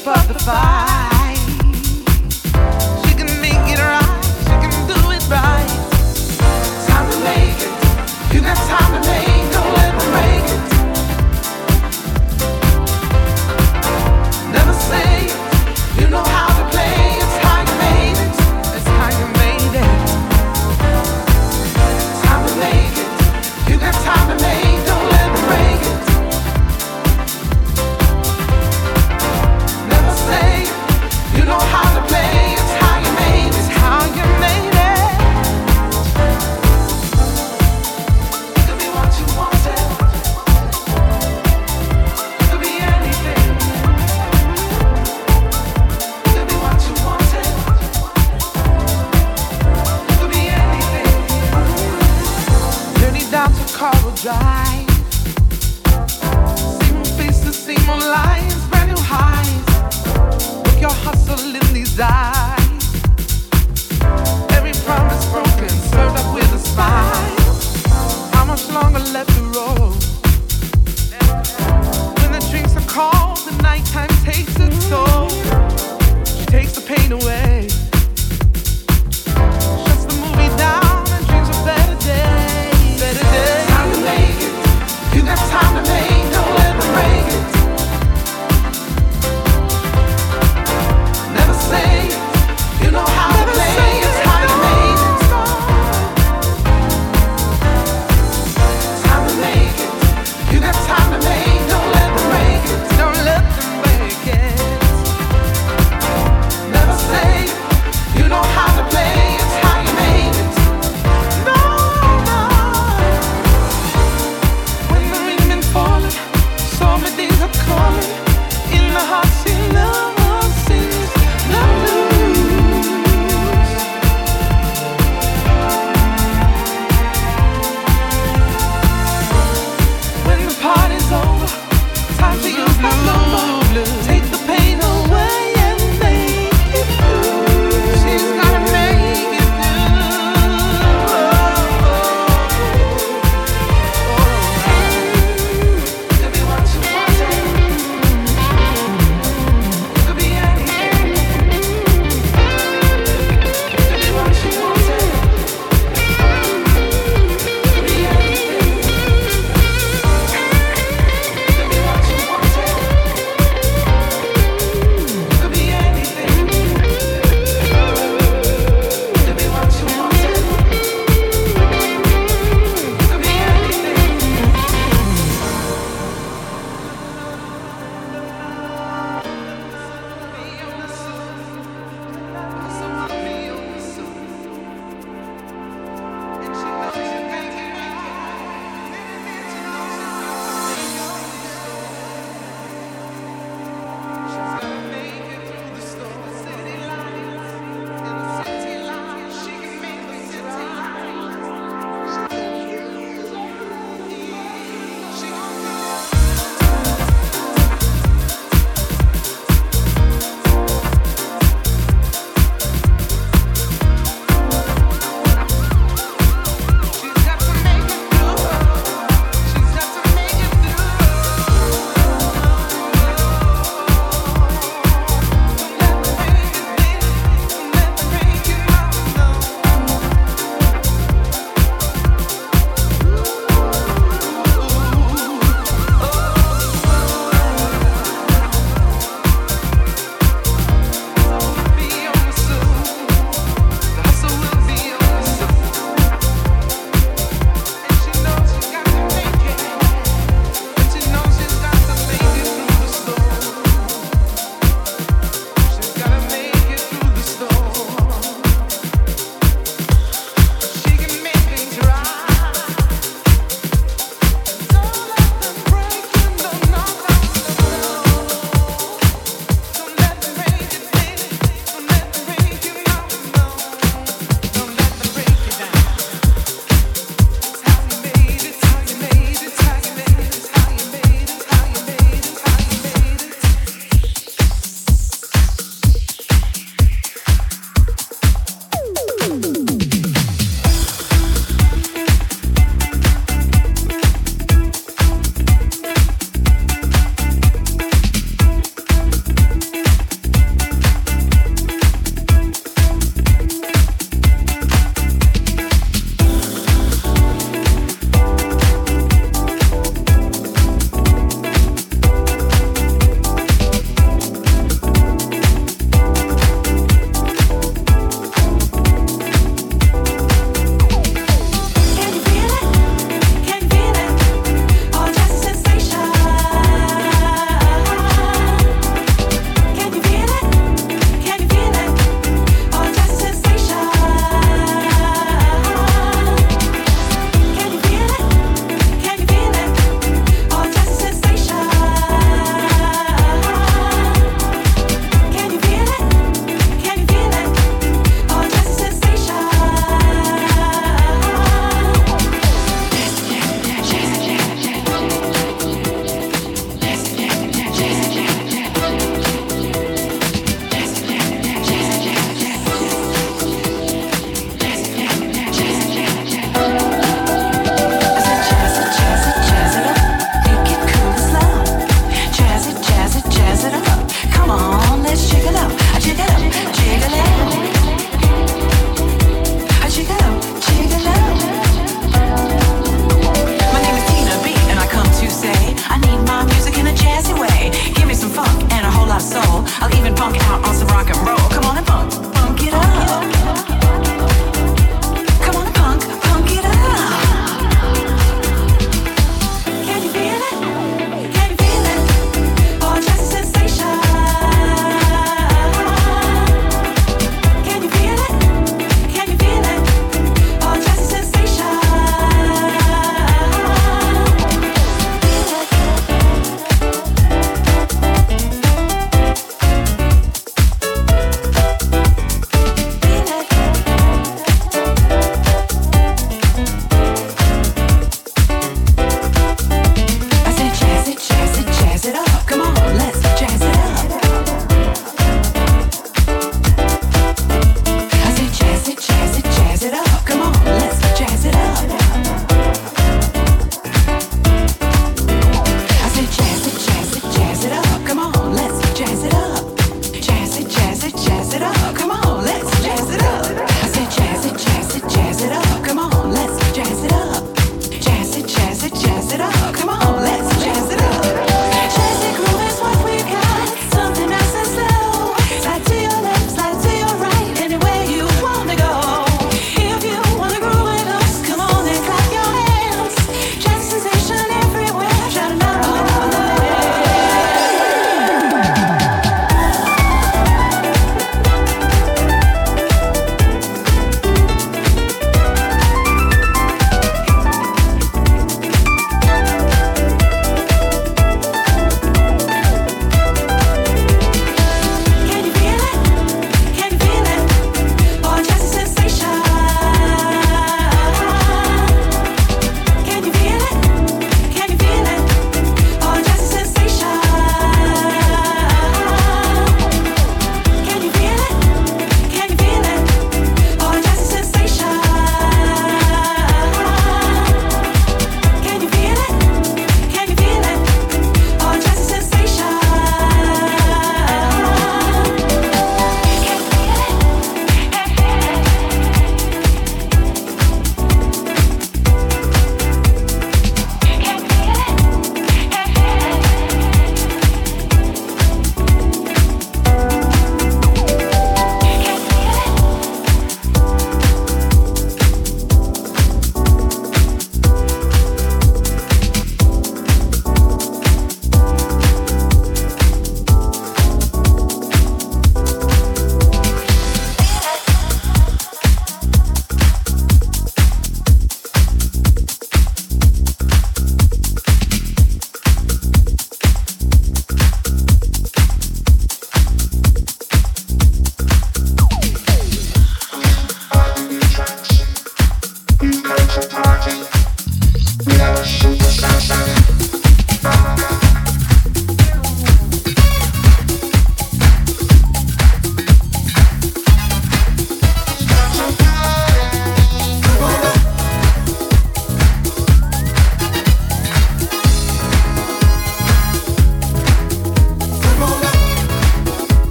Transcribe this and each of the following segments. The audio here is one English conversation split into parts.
keep up the fight.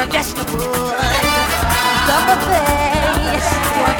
You, you're a vegetable. Double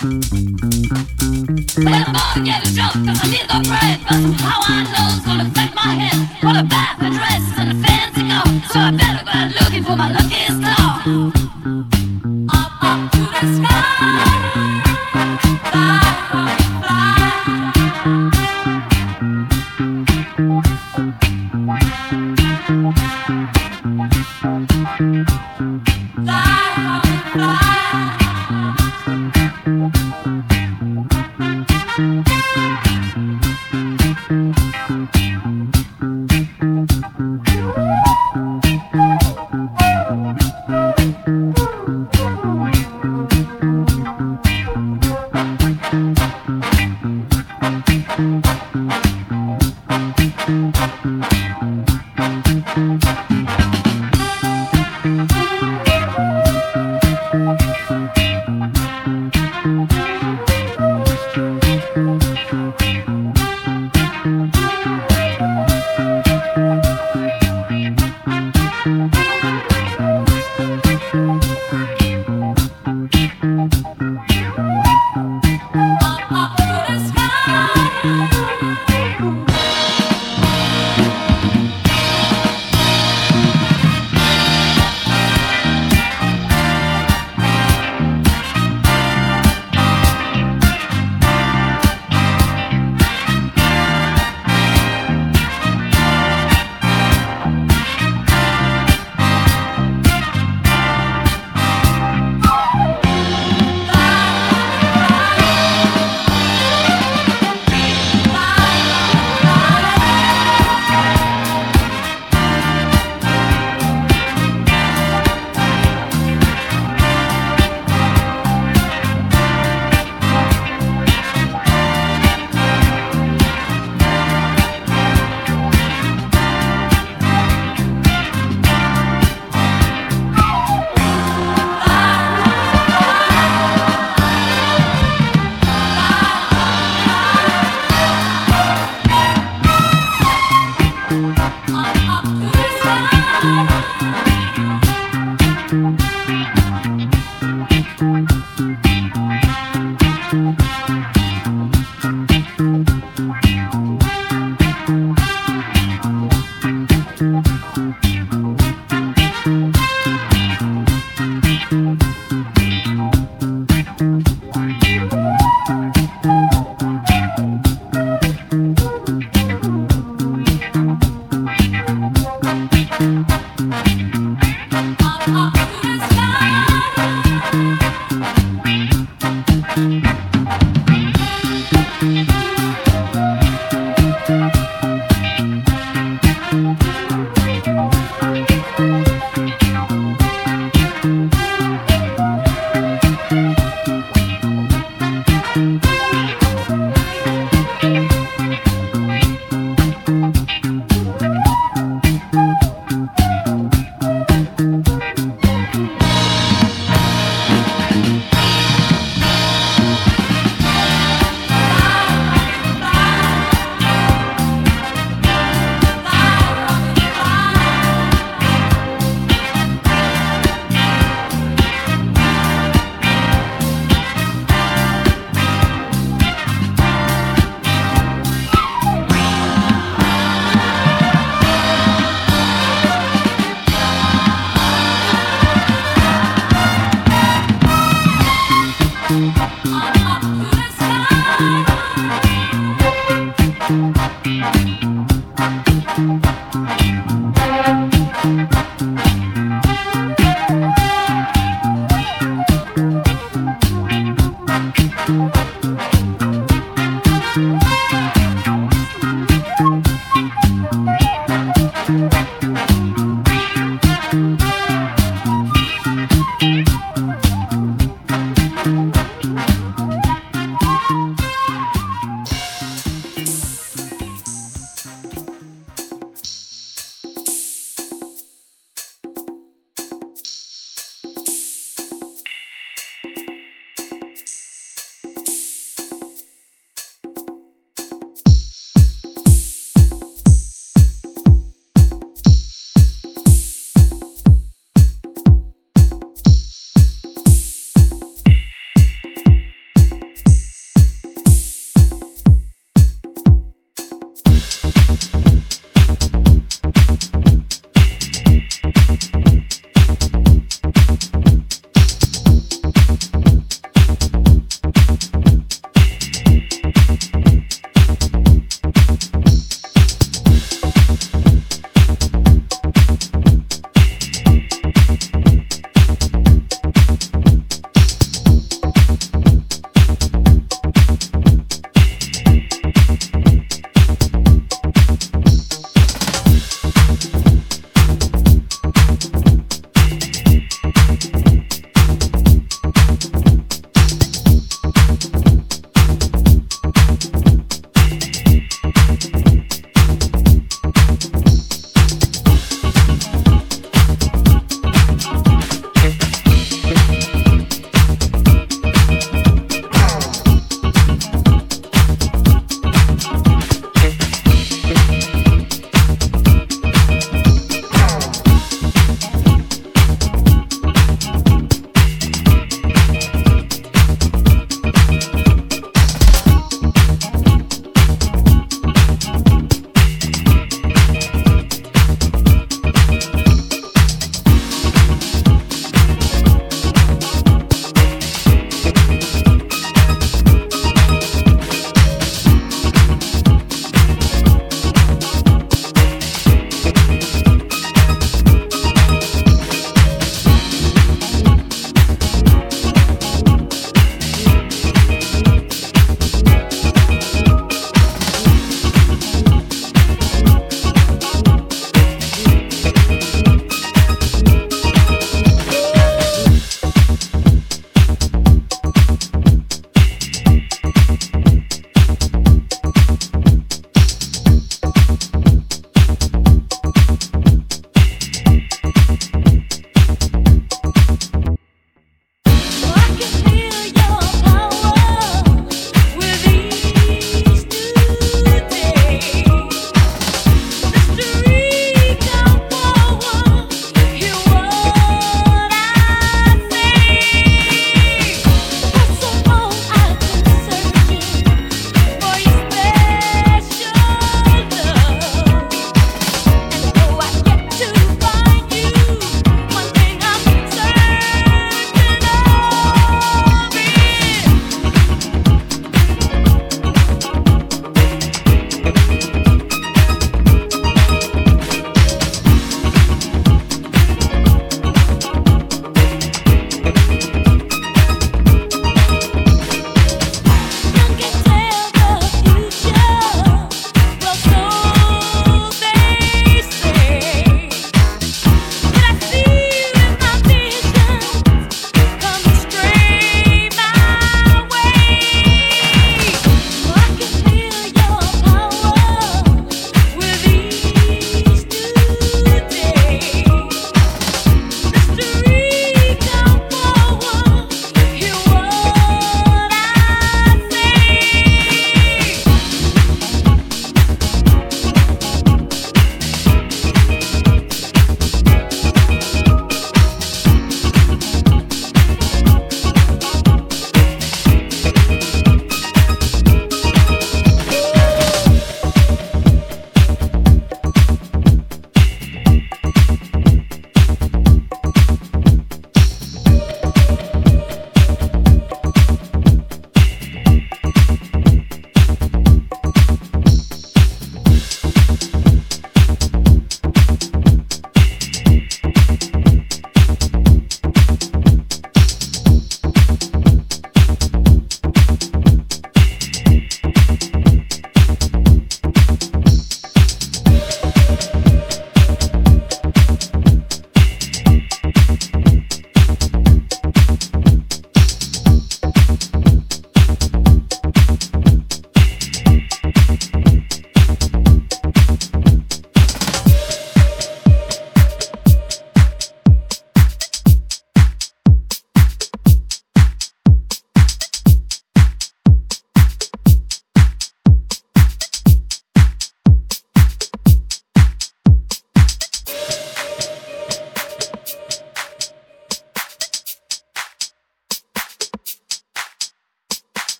Everybody get drunk, cause I need no bread. But how I know it's gonna affect my head. What a bad address.